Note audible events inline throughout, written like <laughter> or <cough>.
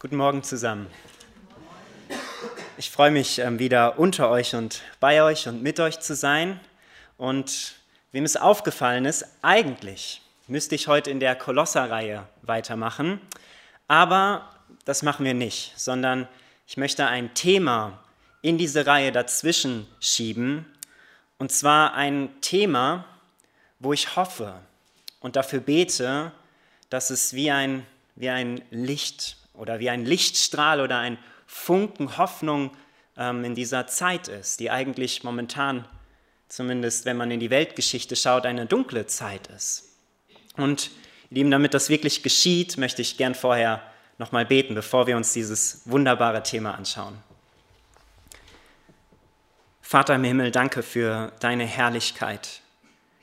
Guten Morgen zusammen. Ich freue mich, ähm, wieder unter euch und bei euch und mit euch zu sein. Und wem es aufgefallen ist, eigentlich müsste ich heute in der Kolosserreihe weitermachen. Aber das machen wir nicht, sondern ich möchte ein Thema in diese Reihe dazwischen schieben. Und zwar ein Thema, wo ich hoffe und dafür bete, dass es wie ein, wie ein Licht oder wie ein Lichtstrahl oder ein Funken Hoffnung ähm, in dieser Zeit ist, die eigentlich momentan, zumindest wenn man in die Weltgeschichte schaut, eine dunkle Zeit ist. Und Lieben, damit das wirklich geschieht, möchte ich gern vorher nochmal beten, bevor wir uns dieses wunderbare Thema anschauen. Vater im Himmel, danke für deine Herrlichkeit.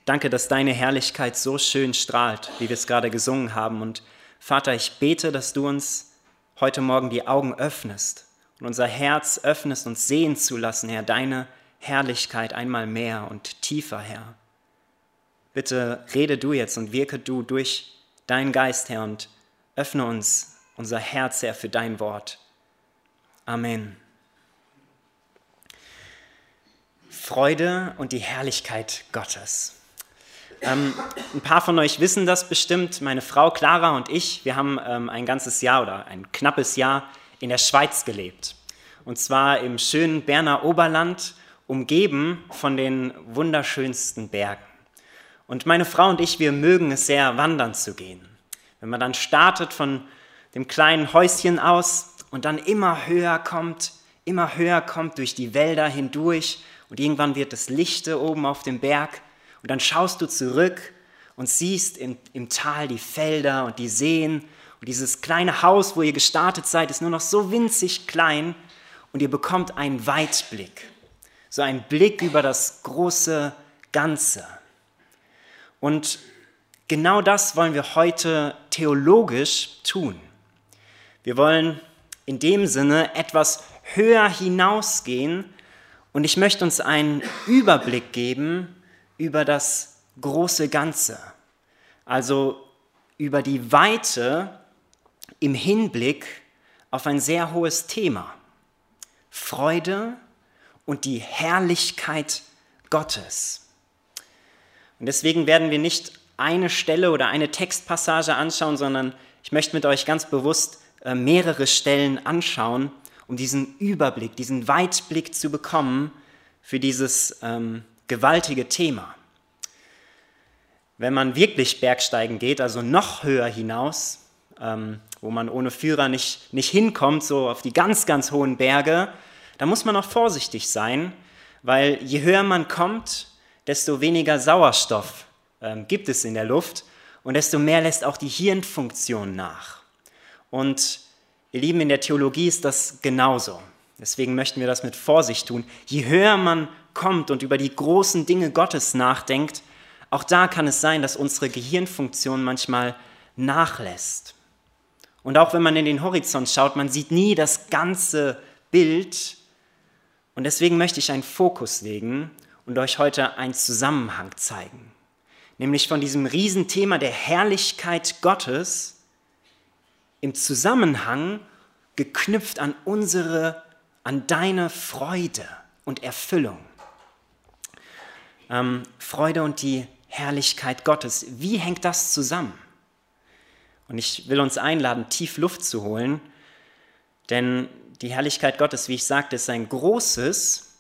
Danke, dass deine Herrlichkeit so schön strahlt, wie wir es gerade gesungen haben. Und Vater, ich bete, dass du uns heute Morgen die Augen öffnest und unser Herz öffnest, uns sehen zu lassen, Herr, deine Herrlichkeit einmal mehr und tiefer, Herr. Bitte rede du jetzt und wirke du durch deinen Geist, Herr, und öffne uns unser Herz, Herr, für dein Wort. Amen. Freude und die Herrlichkeit Gottes. Ähm, ein paar von euch wissen das bestimmt. Meine Frau Clara und ich, wir haben ähm, ein ganzes Jahr oder ein knappes Jahr in der Schweiz gelebt. Und zwar im schönen Berner Oberland, umgeben von den wunderschönsten Bergen. Und meine Frau und ich, wir mögen es sehr, wandern zu gehen. Wenn man dann startet von dem kleinen Häuschen aus und dann immer höher kommt, immer höher kommt durch die Wälder hindurch und irgendwann wird es lichte oben auf dem Berg und dann schaust du zurück und siehst im, im Tal die Felder und die Seen und dieses kleine Haus, wo ihr gestartet seid, ist nur noch so winzig klein und ihr bekommt einen Weitblick, so einen Blick über das große Ganze. Und genau das wollen wir heute theologisch tun. Wir wollen in dem Sinne etwas höher hinausgehen und ich möchte uns einen Überblick geben über das große Ganze, also über die Weite im Hinblick auf ein sehr hohes Thema. Freude und die Herrlichkeit Gottes. Und deswegen werden wir nicht eine Stelle oder eine Textpassage anschauen, sondern ich möchte mit euch ganz bewusst äh, mehrere Stellen anschauen, um diesen Überblick, diesen Weitblick zu bekommen für dieses ähm, gewaltige Thema. Wenn man wirklich Bergsteigen geht, also noch höher hinaus, ähm, wo man ohne Führer nicht, nicht hinkommt, so auf die ganz, ganz hohen Berge, da muss man auch vorsichtig sein, weil je höher man kommt, desto weniger Sauerstoff ähm, gibt es in der Luft und desto mehr lässt auch die Hirnfunktion nach. Und ihr Lieben, in der Theologie ist das genauso. Deswegen möchten wir das mit Vorsicht tun. Je höher man kommt und über die großen Dinge Gottes nachdenkt, auch da kann es sein, dass unsere Gehirnfunktion manchmal nachlässt. Und auch wenn man in den Horizont schaut, man sieht nie das ganze Bild. Und deswegen möchte ich einen Fokus legen und euch heute einen Zusammenhang zeigen. Nämlich von diesem Riesenthema der Herrlichkeit Gottes im Zusammenhang geknüpft an unsere an deine Freude und Erfüllung. Ähm, Freude und die Herrlichkeit Gottes. Wie hängt das zusammen? Und ich will uns einladen, tief Luft zu holen, denn die Herrlichkeit Gottes, wie ich sagte, ist ein großes,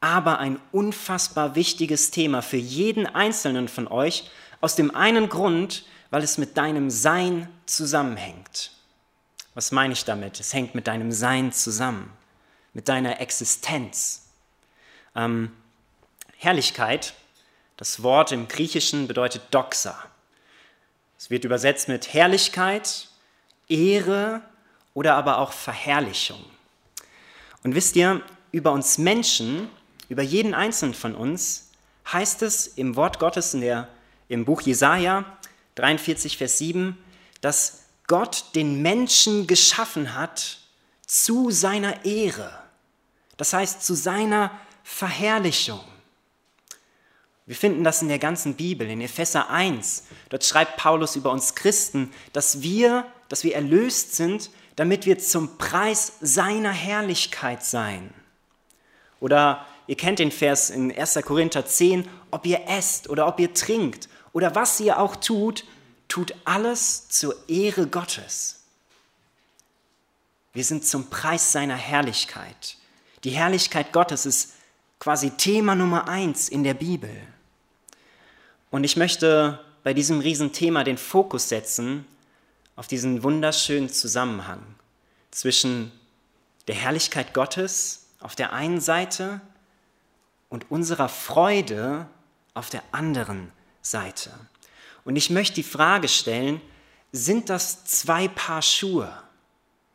aber ein unfassbar wichtiges Thema für jeden einzelnen von euch, aus dem einen Grund, weil es mit deinem Sein zusammenhängt. Was meine ich damit? Es hängt mit deinem Sein zusammen mit deiner Existenz. Ähm, Herrlichkeit, das Wort im Griechischen bedeutet Doxa. Es wird übersetzt mit Herrlichkeit, Ehre oder aber auch Verherrlichung. Und wisst ihr, über uns Menschen, über jeden einzelnen von uns, heißt es im Wort Gottes in der, im Buch Jesaja 43, Vers 7, dass Gott den Menschen geschaffen hat zu seiner Ehre. Das heißt, zu seiner Verherrlichung. Wir finden das in der ganzen Bibel, in Epheser 1. Dort schreibt Paulus über uns Christen, dass wir, dass wir erlöst sind, damit wir zum Preis seiner Herrlichkeit sein. Oder ihr kennt den Vers in 1. Korinther 10, ob ihr esst oder ob ihr trinkt oder was ihr auch tut, tut alles zur Ehre Gottes. Wir sind zum Preis seiner Herrlichkeit. Die Herrlichkeit Gottes ist quasi Thema Nummer eins in der Bibel. Und ich möchte bei diesem Riesenthema den Fokus setzen auf diesen wunderschönen Zusammenhang zwischen der Herrlichkeit Gottes auf der einen Seite und unserer Freude auf der anderen Seite. Und ich möchte die Frage stellen, sind das zwei Paar Schuhe?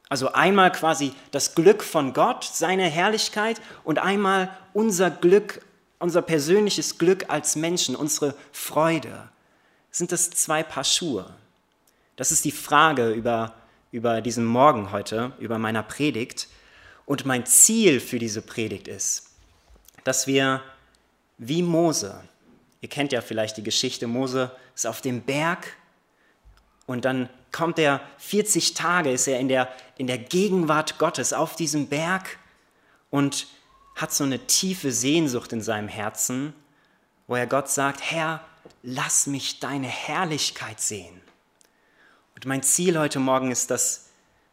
Also einmal quasi das Glück von Gott, seine Herrlichkeit und einmal unser Glück, unser persönliches Glück als Menschen, unsere Freude. Sind das zwei Paar Schuhe? Das ist die Frage über, über diesen Morgen heute, über meiner Predigt. Und mein Ziel für diese Predigt ist, dass wir wie Mose, ihr kennt ja vielleicht die Geschichte, Mose ist auf dem Berg und dann kommt er 40 Tage, ist er in der, in der Gegenwart Gottes auf diesem Berg und hat so eine tiefe Sehnsucht in seinem Herzen, wo er Gott sagt, Herr, lass mich deine Herrlichkeit sehen. Und mein Ziel heute Morgen ist, dass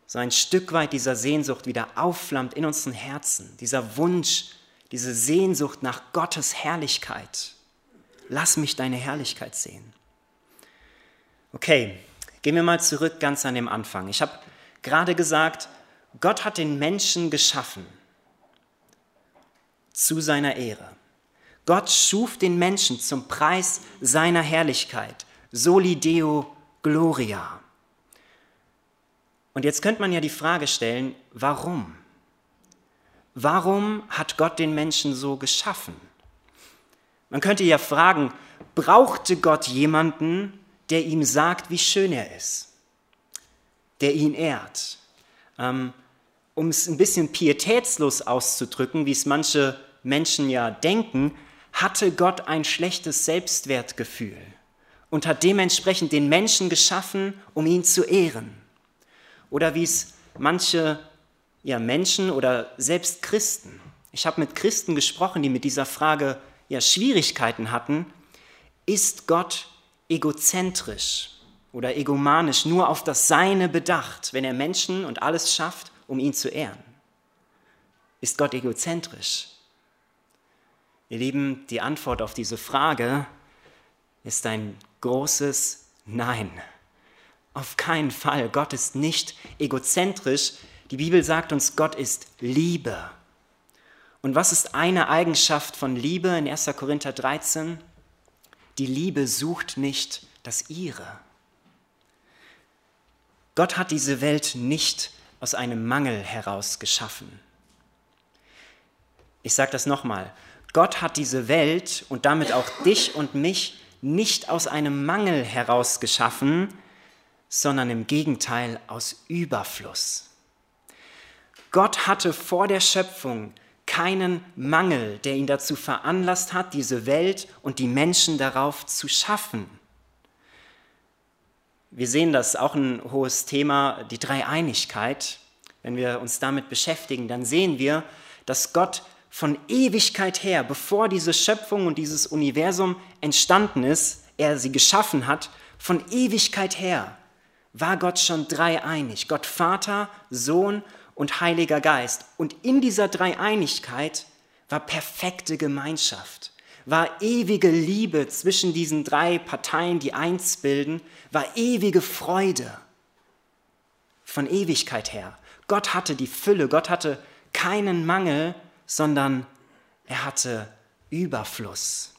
so ein Stück weit dieser Sehnsucht wieder aufflammt in unseren Herzen, dieser Wunsch, diese Sehnsucht nach Gottes Herrlichkeit. Lass mich deine Herrlichkeit sehen. Okay, gehen wir mal zurück ganz an den Anfang. Ich habe gerade gesagt, Gott hat den Menschen geschaffen zu seiner Ehre. Gott schuf den Menschen zum Preis seiner Herrlichkeit. Soli Deo Gloria. Und jetzt könnte man ja die Frage stellen, warum? Warum hat Gott den Menschen so geschaffen? Man könnte ja fragen, brauchte Gott jemanden, der ihm sagt, wie schön er ist, der ihn ehrt? Ähm, um es ein bisschen pietätslos auszudrücken, wie es manche Menschen ja denken, hatte Gott ein schlechtes Selbstwertgefühl und hat dementsprechend den Menschen geschaffen, um ihn zu ehren. Oder wie es manche ja, Menschen oder selbst Christen, ich habe mit Christen gesprochen, die mit dieser Frage ja, Schwierigkeiten hatten, ist Gott egozentrisch oder egomanisch, nur auf das Seine bedacht, wenn er Menschen und alles schafft, um ihn zu ehren? Ist Gott egozentrisch? Ihr Lieben, die Antwort auf diese Frage ist ein großes Nein. Auf keinen Fall. Gott ist nicht egozentrisch. Die Bibel sagt uns, Gott ist Liebe. Und was ist eine Eigenschaft von Liebe in 1. Korinther 13? Die Liebe sucht nicht das ihre. Gott hat diese Welt nicht aus einem Mangel heraus geschaffen. Ich sage das nochmal. Gott hat diese Welt und damit auch dich und mich nicht aus einem Mangel heraus geschaffen, sondern im Gegenteil aus Überfluss. Gott hatte vor der Schöpfung keinen Mangel, der ihn dazu veranlasst hat, diese Welt und die Menschen darauf zu schaffen. Wir sehen das auch ein hohes Thema, die Dreieinigkeit. Wenn wir uns damit beschäftigen, dann sehen wir, dass Gott von Ewigkeit her, bevor diese Schöpfung und dieses Universum entstanden ist, er sie geschaffen hat, von Ewigkeit her war Gott schon dreieinig. Gott Vater, Sohn und Heiliger Geist. Und in dieser Dreieinigkeit war perfekte Gemeinschaft, war ewige Liebe zwischen diesen drei Parteien, die eins bilden, war ewige Freude von Ewigkeit her. Gott hatte die Fülle, Gott hatte keinen Mangel, sondern er hatte Überfluss.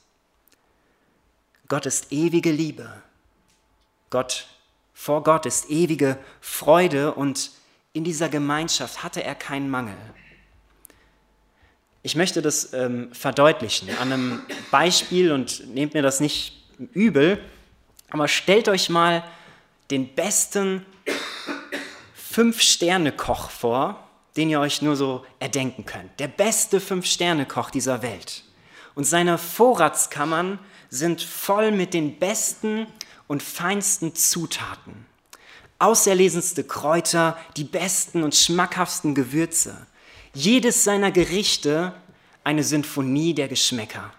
Gott ist ewige Liebe. Gott vor Gott ist ewige Freude und in dieser Gemeinschaft hatte er keinen Mangel. Ich möchte das ähm, verdeutlichen an einem Beispiel und nehmt mir das nicht übel, aber stellt euch mal den besten Fünf-Sterne-Koch vor, den ihr euch nur so erdenken könnt. Der beste Fünf-Sterne-Koch dieser Welt. Und seine Vorratskammern sind voll mit den besten und feinsten Zutaten. auserlesenste Kräuter, die besten und schmackhaftsten Gewürze. Jedes seiner Gerichte eine Sinfonie der Geschmäcker.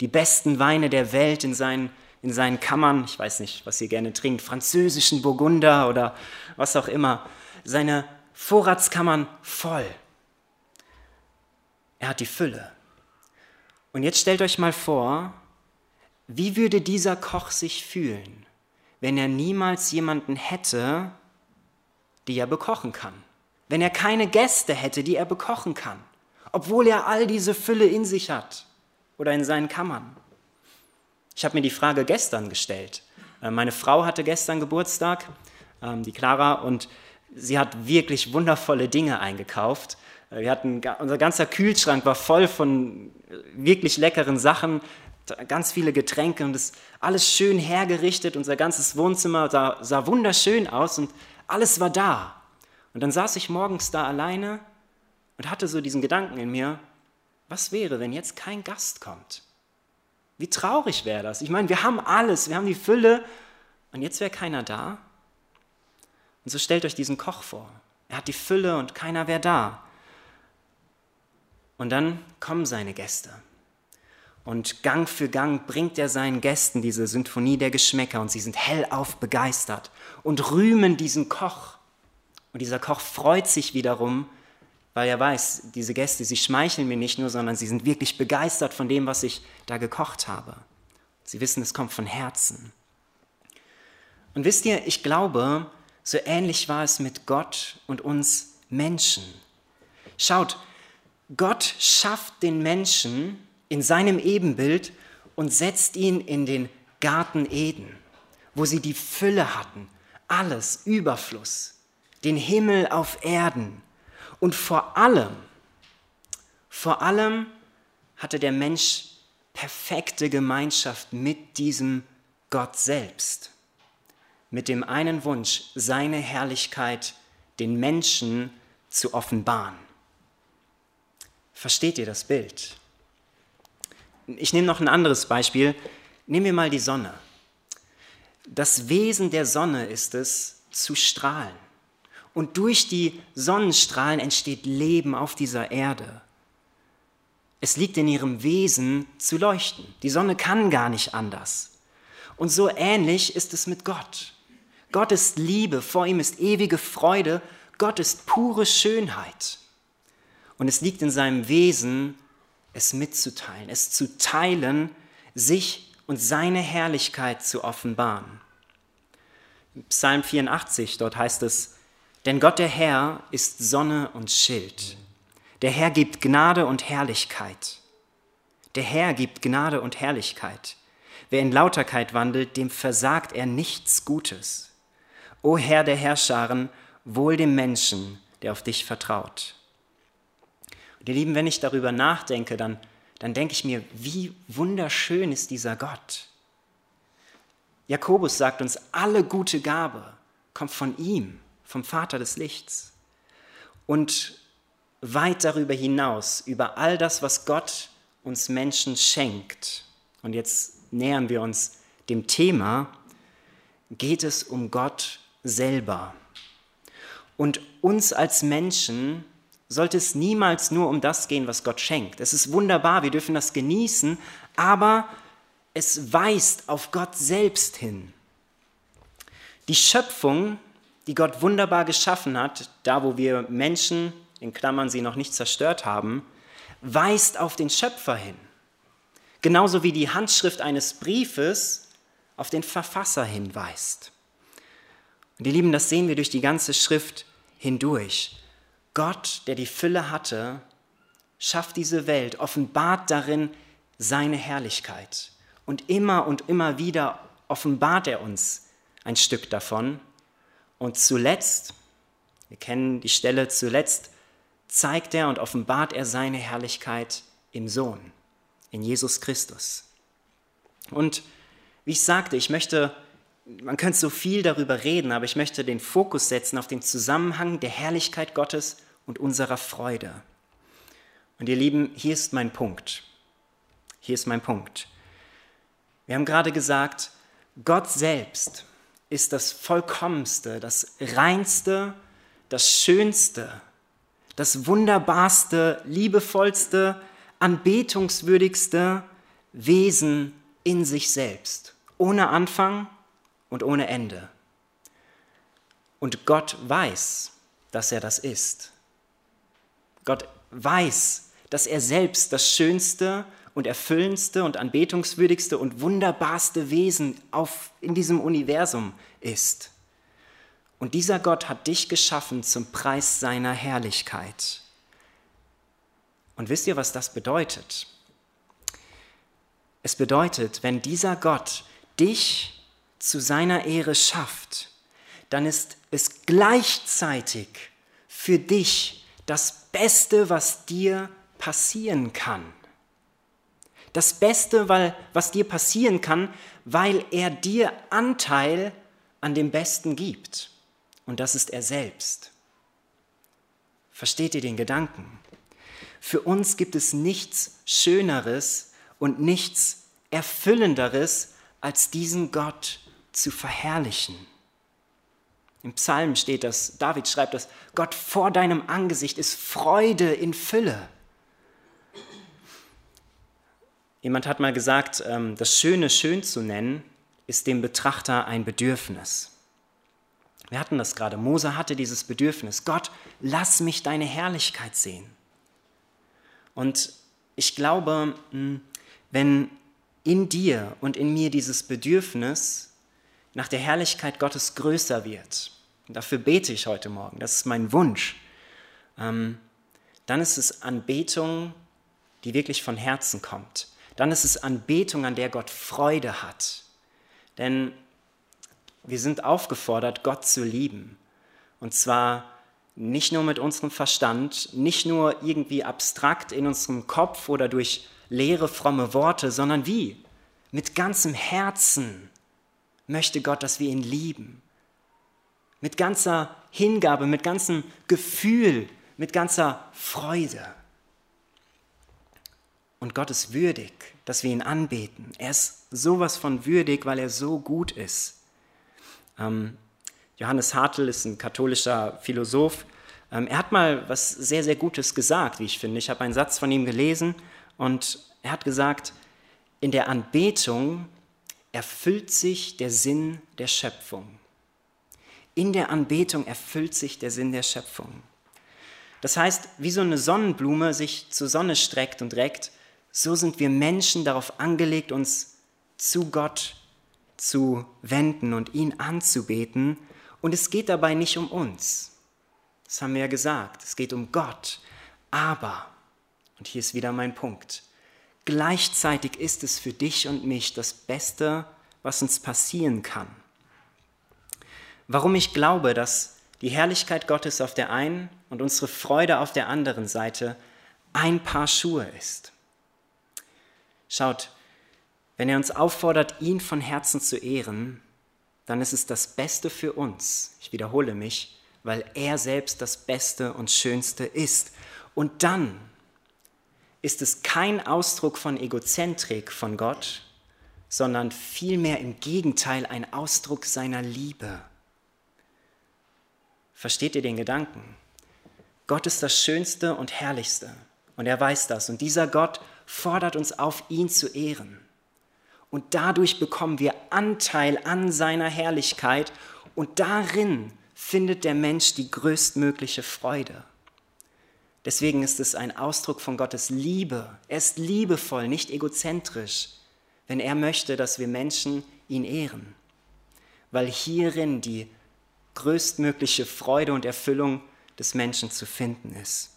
Die besten Weine der Welt in seinen, in seinen Kammern, ich weiß nicht, was ihr gerne trinkt, französischen Burgunder oder was auch immer, seine Vorratskammern voll. Er hat die Fülle. Und jetzt stellt euch mal vor, wie würde dieser Koch sich fühlen, wenn er niemals jemanden hätte, die er bekochen kann? Wenn er keine Gäste hätte, die er bekochen kann, obwohl er all diese Fülle in sich hat oder in seinen Kammern? Ich habe mir die Frage gestern gestellt. Äh, meine Frau hatte gestern Geburtstag, ähm, die Clara, und sie hat wirklich wundervolle Dinge eingekauft. Äh, wir hatten, unser ganzer Kühlschrank war voll von äh, wirklich leckeren Sachen ganz viele Getränke und es alles schön hergerichtet. Unser ganzes Wohnzimmer sah, sah wunderschön aus und alles war da. Und dann saß ich morgens da alleine und hatte so diesen Gedanken in mir, was wäre, wenn jetzt kein Gast kommt? Wie traurig wäre das? Ich meine, wir haben alles, wir haben die Fülle und jetzt wäre keiner da. Und so stellt euch diesen Koch vor. Er hat die Fülle und keiner wäre da. Und dann kommen seine Gäste. Und Gang für Gang bringt er seinen Gästen diese Symphonie der Geschmäcker und sie sind hellauf begeistert und rühmen diesen Koch. Und dieser Koch freut sich wiederum, weil er weiß, diese Gäste, sie schmeicheln mir nicht nur, sondern sie sind wirklich begeistert von dem, was ich da gekocht habe. Sie wissen, es kommt von Herzen. Und wisst ihr, ich glaube, so ähnlich war es mit Gott und uns Menschen. Schaut, Gott schafft den Menschen, in seinem Ebenbild und setzt ihn in den Garten Eden, wo sie die Fülle hatten, alles, Überfluss, den Himmel auf Erden. Und vor allem, vor allem hatte der Mensch perfekte Gemeinschaft mit diesem Gott selbst, mit dem einen Wunsch, seine Herrlichkeit den Menschen zu offenbaren. Versteht ihr das Bild? Ich nehme noch ein anderes Beispiel. Nehmen wir mal die Sonne. Das Wesen der Sonne ist es, zu strahlen. Und durch die Sonnenstrahlen entsteht Leben auf dieser Erde. Es liegt in ihrem Wesen zu leuchten. Die Sonne kann gar nicht anders. Und so ähnlich ist es mit Gott. Gott ist Liebe, vor ihm ist ewige Freude, Gott ist pure Schönheit. Und es liegt in seinem Wesen, es mitzuteilen, es zu teilen, sich und seine Herrlichkeit zu offenbaren. Psalm 84, dort heißt es, denn Gott der Herr ist Sonne und Schild. Der Herr gibt Gnade und Herrlichkeit. Der Herr gibt Gnade und Herrlichkeit. Wer in Lauterkeit wandelt, dem versagt er nichts Gutes. O Herr der Herrscharen, wohl dem Menschen, der auf dich vertraut. Und ihr Lieben, wenn ich darüber nachdenke, dann, dann denke ich mir, wie wunderschön ist dieser Gott. Jakobus sagt uns, alle gute Gabe kommt von ihm, vom Vater des Lichts. Und weit darüber hinaus, über all das, was Gott uns Menschen schenkt, und jetzt nähern wir uns dem Thema, geht es um Gott selber. Und uns als Menschen sollte es niemals nur um das gehen, was Gott schenkt. Es ist wunderbar, wir dürfen das genießen, aber es weist auf Gott selbst hin. Die Schöpfung, die Gott wunderbar geschaffen hat, da wo wir Menschen, in Klammern sie noch nicht zerstört haben, weist auf den Schöpfer hin. Genauso wie die Handschrift eines Briefes auf den Verfasser hinweist. Und ihr Lieben, das sehen wir durch die ganze Schrift hindurch. Gott, der die Fülle hatte, schafft diese Welt, offenbart darin seine Herrlichkeit. Und immer und immer wieder offenbart er uns ein Stück davon. Und zuletzt, wir kennen die Stelle, zuletzt zeigt er und offenbart er seine Herrlichkeit im Sohn, in Jesus Christus. Und wie ich sagte, ich möchte, man könnte so viel darüber reden, aber ich möchte den Fokus setzen auf den Zusammenhang der Herrlichkeit Gottes und unserer Freude. Und ihr Lieben, hier ist mein Punkt. Hier ist mein Punkt. Wir haben gerade gesagt, Gott selbst ist das Vollkommenste, das Reinste, das Schönste, das Wunderbarste, Liebevollste, Anbetungswürdigste Wesen in sich selbst, ohne Anfang und ohne Ende. Und Gott weiß, dass er das ist. Gott weiß, dass er selbst das schönste und erfüllendste und anbetungswürdigste und wunderbarste Wesen auf, in diesem Universum ist. Und dieser Gott hat dich geschaffen zum Preis seiner Herrlichkeit. Und wisst ihr, was das bedeutet? Es bedeutet, wenn dieser Gott dich zu seiner Ehre schafft, dann ist es gleichzeitig für dich das Beste, was dir passieren kann. Das Beste, weil, was dir passieren kann, weil er dir Anteil an dem Besten gibt. Und das ist er selbst. Versteht ihr den Gedanken? Für uns gibt es nichts Schöneres und nichts Erfüllenderes, als diesen Gott zu verherrlichen. Im Psalm steht das, David schreibt das, Gott vor deinem Angesicht ist Freude in Fülle. Jemand hat mal gesagt, ähm, das Schöne schön zu nennen, ist dem Betrachter ein Bedürfnis. Wir hatten das gerade. Mose hatte dieses Bedürfnis. Gott, lass mich deine Herrlichkeit sehen. Und ich glaube, hm, wenn in dir und in mir dieses Bedürfnis nach der Herrlichkeit Gottes größer wird, dafür bete ich heute Morgen, das ist mein Wunsch, ähm, dann ist es Anbetung, die wirklich von Herzen kommt dann ist es Anbetung, an der Gott Freude hat. Denn wir sind aufgefordert, Gott zu lieben. Und zwar nicht nur mit unserem Verstand, nicht nur irgendwie abstrakt in unserem Kopf oder durch leere, fromme Worte, sondern wie? Mit ganzem Herzen möchte Gott, dass wir ihn lieben. Mit ganzer Hingabe, mit ganzem Gefühl, mit ganzer Freude. Und Gott ist würdig, dass wir ihn anbeten. Er ist sowas von würdig, weil er so gut ist. Ähm, Johannes Hartl ist ein katholischer Philosoph. Ähm, er hat mal was sehr, sehr Gutes gesagt, wie ich finde. Ich habe einen Satz von ihm gelesen und er hat gesagt, in der Anbetung erfüllt sich der Sinn der Schöpfung. In der Anbetung erfüllt sich der Sinn der Schöpfung. Das heißt, wie so eine Sonnenblume sich zur Sonne streckt und reckt, so sind wir Menschen darauf angelegt, uns zu Gott zu wenden und ihn anzubeten. Und es geht dabei nicht um uns. Das haben wir ja gesagt. Es geht um Gott. Aber, und hier ist wieder mein Punkt, gleichzeitig ist es für dich und mich das Beste, was uns passieren kann. Warum ich glaube, dass die Herrlichkeit Gottes auf der einen und unsere Freude auf der anderen Seite ein Paar Schuhe ist. Schaut, wenn er uns auffordert, ihn von Herzen zu ehren, dann ist es das Beste für uns. Ich wiederhole mich, weil er selbst das Beste und Schönste ist. Und dann ist es kein Ausdruck von Egozentrik von Gott, sondern vielmehr im Gegenteil ein Ausdruck seiner Liebe. Versteht ihr den Gedanken? Gott ist das Schönste und Herrlichste und er weiß das. Und dieser Gott fordert uns auf, ihn zu ehren. Und dadurch bekommen wir Anteil an seiner Herrlichkeit und darin findet der Mensch die größtmögliche Freude. Deswegen ist es ein Ausdruck von Gottes Liebe. Er ist liebevoll, nicht egozentrisch, wenn er möchte, dass wir Menschen ihn ehren. Weil hierin die größtmögliche Freude und Erfüllung des Menschen zu finden ist.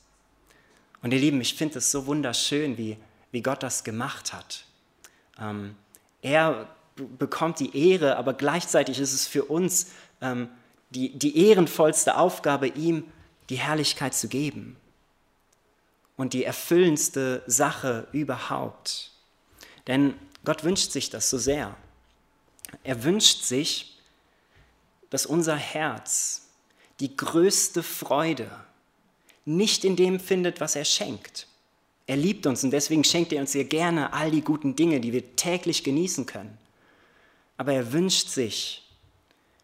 Und ihr Lieben, ich finde es so wunderschön, wie wie Gott das gemacht hat. Ähm, er bekommt die Ehre, aber gleichzeitig ist es für uns ähm, die, die ehrenvollste Aufgabe, ihm die Herrlichkeit zu geben. Und die erfüllendste Sache überhaupt. Denn Gott wünscht sich das so sehr. Er wünscht sich, dass unser Herz die größte Freude nicht in dem findet, was er schenkt, er liebt uns und deswegen schenkt er uns sehr gerne all die guten Dinge, die wir täglich genießen können. Aber er wünscht sich,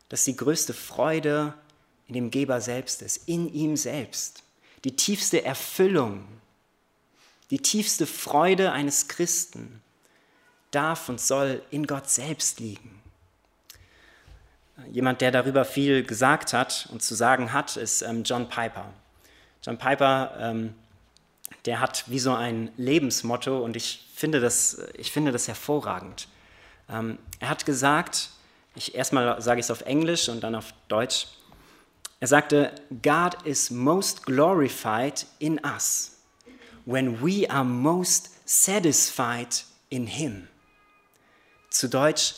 dass die größte Freude in dem Geber selbst ist, in ihm selbst. Die tiefste Erfüllung, die tiefste Freude eines Christen darf und soll in Gott selbst liegen. Jemand, der darüber viel gesagt hat und zu sagen hat, ist ähm, John Piper. John Piper, ähm, der hat wie so ein Lebensmotto und ich finde das, ich finde das hervorragend. Ähm, er hat gesagt, ich, erstmal sage ich es auf Englisch und dann auf Deutsch. Er sagte, God is most glorified in us when we are most satisfied in Him. Zu Deutsch,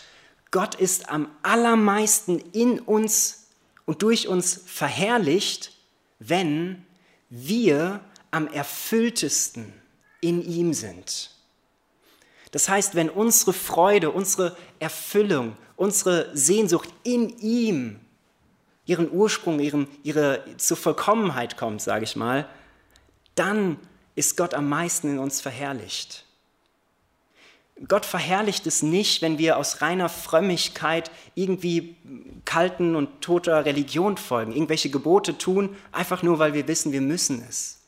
Gott ist am allermeisten in uns und durch uns verherrlicht, wenn wir am erfülltesten in ihm sind. Das heißt, wenn unsere Freude, unsere Erfüllung, unsere Sehnsucht in ihm ihren Ursprung, ihren, ihre zur Vollkommenheit kommt, sage ich mal, dann ist Gott am meisten in uns verherrlicht. Gott verherrlicht es nicht, wenn wir aus reiner Frömmigkeit irgendwie kalten und toter Religion folgen, irgendwelche Gebote tun, einfach nur, weil wir wissen, wir müssen es.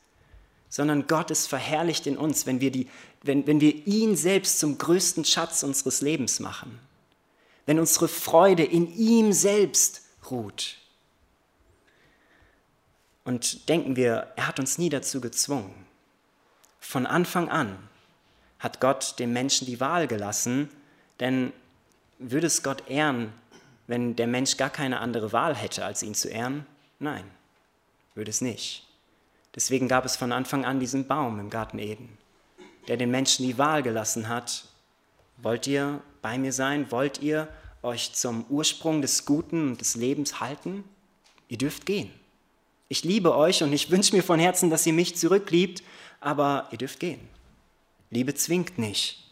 Sondern Gott ist verherrlicht in uns, wenn wir, die, wenn, wenn wir ihn selbst zum größten Schatz unseres Lebens machen. Wenn unsere Freude in ihm selbst ruht. Und denken wir, er hat uns nie dazu gezwungen. Von Anfang an hat Gott dem Menschen die Wahl gelassen, denn würde es Gott ehren, wenn der Mensch gar keine andere Wahl hätte, als ihn zu ehren? Nein, würde es nicht. Deswegen gab es von Anfang an diesen Baum im Garten Eden, der den Menschen die Wahl gelassen hat. Wollt ihr bei mir sein? Wollt ihr euch zum Ursprung des Guten und des Lebens halten? Ihr dürft gehen. Ich liebe euch und ich wünsche mir von Herzen, dass ihr mich zurückliebt, aber ihr dürft gehen. Liebe zwingt nicht.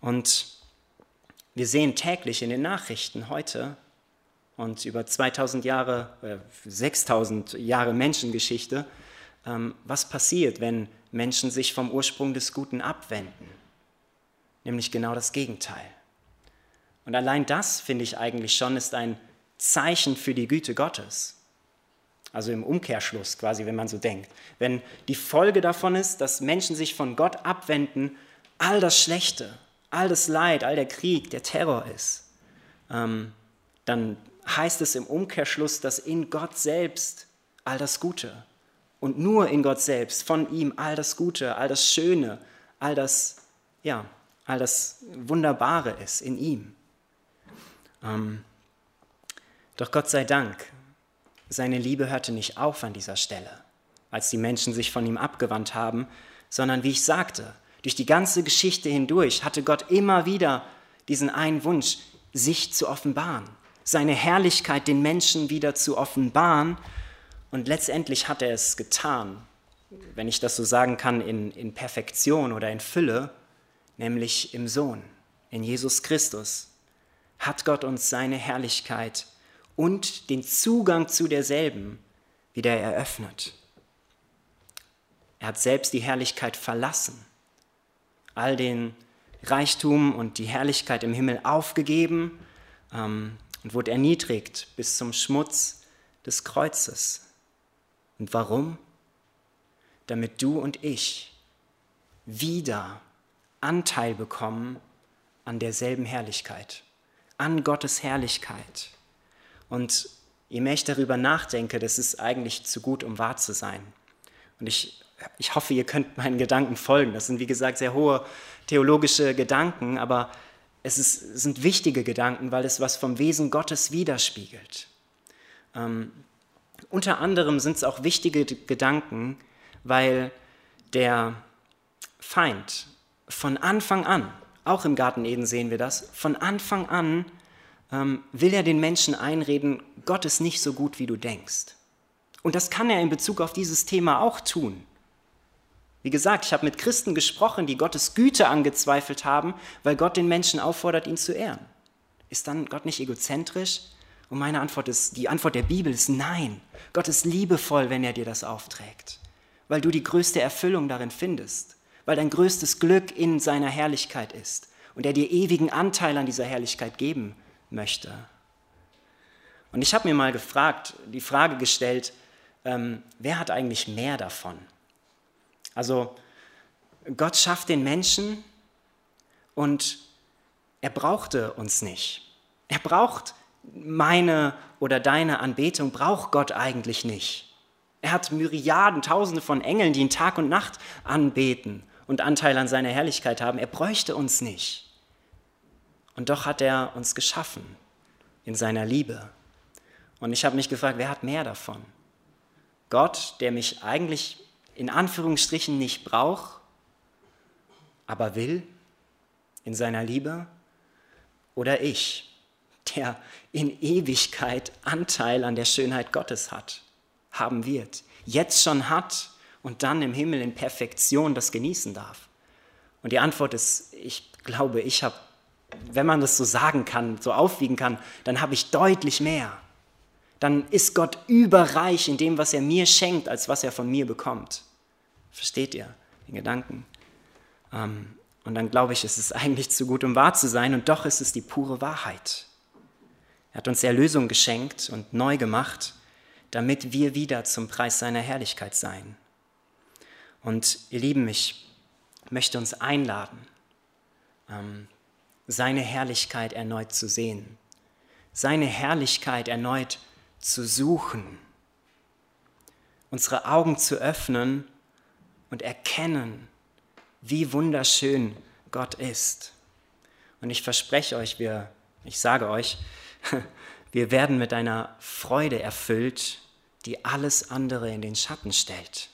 Und wir sehen täglich in den Nachrichten heute und über 2000 Jahre, äh, 6000 Jahre Menschengeschichte, was passiert, wenn Menschen sich vom Ursprung des Guten abwenden. Nämlich genau das Gegenteil. Und allein das, finde ich eigentlich schon, ist ein Zeichen für die Güte Gottes. Also im Umkehrschluss quasi, wenn man so denkt. Wenn die Folge davon ist, dass Menschen sich von Gott abwenden, all das Schlechte, all das Leid, all der Krieg, der Terror ist, ähm, dann heißt es im Umkehrschluss, dass in Gott selbst all das Gute und nur in Gott selbst, von ihm all das Gute, all das Schöne, all das, ja, all das Wunderbare ist in ihm. Ähm, doch Gott sei Dank seine Liebe hörte nicht auf an dieser Stelle, als die Menschen sich von ihm abgewandt haben, sondern wie ich sagte, durch die ganze Geschichte hindurch hatte Gott immer wieder diesen einen Wunsch, sich zu offenbaren, seine Herrlichkeit den Menschen wieder zu offenbaren. Und letztendlich hat er es getan, wenn ich das so sagen kann, in, in Perfektion oder in Fülle, nämlich im Sohn, in Jesus Christus, hat Gott uns seine Herrlichkeit und den Zugang zu derselben wieder eröffnet. Er hat selbst die Herrlichkeit verlassen, all den Reichtum und die Herrlichkeit im Himmel aufgegeben ähm, und wurde erniedrigt bis zum Schmutz des Kreuzes. Und warum? Damit du und ich wieder Anteil bekommen an derselben Herrlichkeit, an Gottes Herrlichkeit. Und je mehr ich darüber nachdenke, das ist eigentlich zu gut, um wahr zu sein. Und ich, ich hoffe, ihr könnt <laughs> meinen Gedanken folgen. Das sind, wie gesagt, sehr hohe theologische Gedanken, aber es, ist, es sind wichtige Gedanken, weil es was vom Wesen Gottes widerspiegelt. Ähm, unter anderem sind es auch wichtige Gedanken, weil der Feind von Anfang an, auch im Garten Eden sehen wir das, von Anfang an ähm, will er den Menschen einreden, Gott ist nicht so gut, wie du denkst. Und das kann er in Bezug auf dieses Thema auch tun. Wie gesagt, ich habe mit Christen gesprochen, die Gottes Güte angezweifelt haben, weil Gott den Menschen auffordert, ihn zu ehren. Ist dann Gott nicht egozentrisch? Und meine Antwort ist, die Antwort der Bibel ist nein. Gott ist liebevoll, wenn er dir das aufträgt, weil du die größte Erfüllung darin findest, weil dein größtes Glück in seiner Herrlichkeit ist und er dir ewigen Anteil an dieser Herrlichkeit geben möchte. Und ich habe mir mal gefragt, die Frage gestellt, ähm, wer hat eigentlich mehr davon? Also Gott schafft den Menschen und er brauchte uns nicht. Er braucht meine oder deine Anbetung, braucht Gott eigentlich nicht. Er hat Myriaden, Tausende von Engeln, die ihn Tag und Nacht anbeten und Anteil an seiner Herrlichkeit haben. Er bräuchte uns nicht. Und doch hat er uns geschaffen in seiner Liebe. Und ich habe mich gefragt, wer hat mehr davon? Gott, der mich eigentlich in Anführungsstrichen nicht braucht, aber will in seiner Liebe? Oder ich, der in Ewigkeit Anteil an der Schönheit Gottes hat, haben wird, jetzt schon hat und dann im Himmel in Perfektion das genießen darf? Und die Antwort ist, ich glaube, ich habe, wenn man das so sagen kann, so aufwiegen kann, dann habe ich deutlich mehr. Dann ist Gott überreich in dem, was er mir schenkt, als was er von mir bekommt. Versteht ihr den Gedanken? Ähm, und dann glaube ich, es ist eigentlich zu gut, um wahr zu sein, und doch ist es die pure Wahrheit. Er hat uns Erlösung geschenkt und neu gemacht, damit wir wieder zum Preis seiner Herrlichkeit seien. Und ihr Lieben, ich möchte uns einladen, ähm, seine Herrlichkeit erneut zu sehen, seine Herrlichkeit erneut zu suchen, unsere Augen zu öffnen und erkennen, wie wunderschön Gott ist. Und ich verspreche euch, wir, ich sage euch, <laughs> wir werden mit einer Freude erfüllt, die alles andere in den Schatten stellt.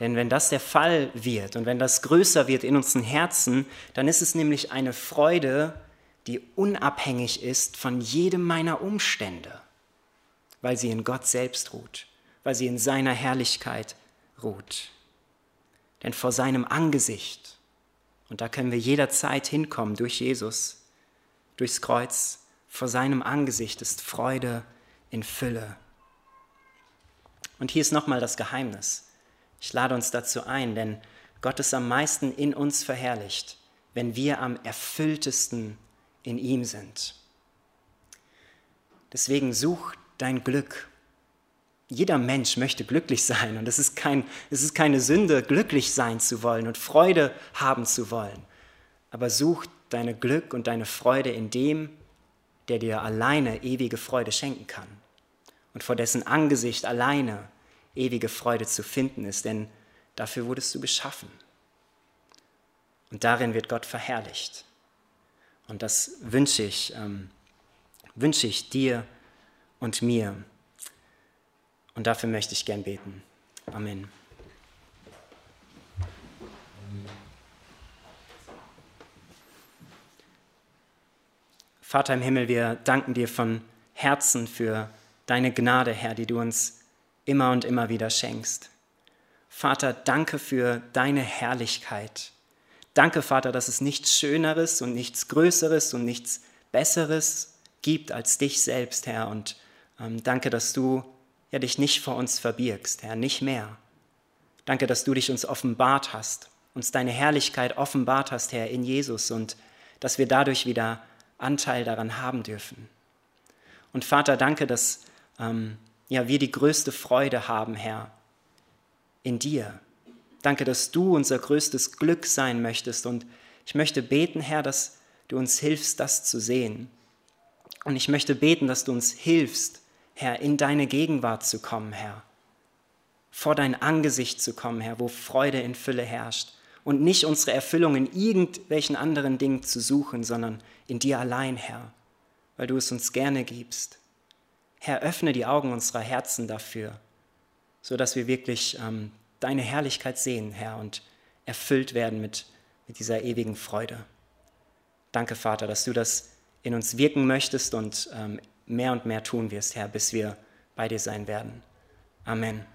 Denn wenn das der Fall wird und wenn das größer wird in unseren Herzen, dann ist es nämlich eine Freude, die unabhängig ist von jedem meiner Umstände, weil sie in Gott selbst ruht, weil sie in seiner Herrlichkeit ruht. Denn vor seinem Angesicht, und da können wir jederzeit hinkommen durch Jesus, durchs Kreuz, vor seinem Angesicht ist Freude in Fülle. Und hier ist nochmal das Geheimnis. Ich lade uns dazu ein, denn Gott ist am meisten in uns verherrlicht, wenn wir am erfülltesten in ihm sind. Deswegen such dein Glück jeder Mensch möchte glücklich sein und es ist, kein, es ist keine Sünde, glücklich sein zu wollen und Freude haben zu wollen. Aber such deine Glück und deine Freude in dem, der dir alleine ewige Freude schenken kann und vor dessen Angesicht alleine ewige Freude zu finden ist, denn dafür wurdest du geschaffen. Und darin wird Gott verherrlicht. Und das wünsche ich, ähm, wünsche ich dir und mir. Und dafür möchte ich gern beten. Amen. Vater im Himmel, wir danken dir von Herzen für deine Gnade, Herr, die du uns immer und immer wieder schenkst. Vater, danke für deine Herrlichkeit. Danke, Vater, dass es nichts Schöneres und nichts Größeres und nichts Besseres gibt als dich selbst, Herr. Und ähm, danke, dass du ja dich nicht vor uns verbirgst, Herr, nicht mehr. Danke, dass du dich uns offenbart hast, uns deine Herrlichkeit offenbart hast, Herr, in Jesus und dass wir dadurch wieder Anteil daran haben dürfen. Und Vater, danke, dass ähm, ja, wir die größte Freude haben, Herr, in dir. Danke, dass du unser größtes Glück sein möchtest. Und ich möchte beten, Herr, dass du uns hilfst, das zu sehen. Und ich möchte beten, dass du uns hilfst, Herr, in deine Gegenwart zu kommen, Herr. Vor dein Angesicht zu kommen, Herr, wo Freude in Fülle herrscht. Und nicht unsere Erfüllung in irgendwelchen anderen Dingen zu suchen, sondern in dir allein, Herr, weil du es uns gerne gibst. Herr, öffne die Augen unserer Herzen dafür, sodass wir wirklich ähm, deine Herrlichkeit sehen, Herr, und erfüllt werden mit, mit dieser ewigen Freude. Danke, Vater, dass du das in uns wirken möchtest und ähm, mehr und mehr tun wirst, Herr, bis wir bei dir sein werden. Amen.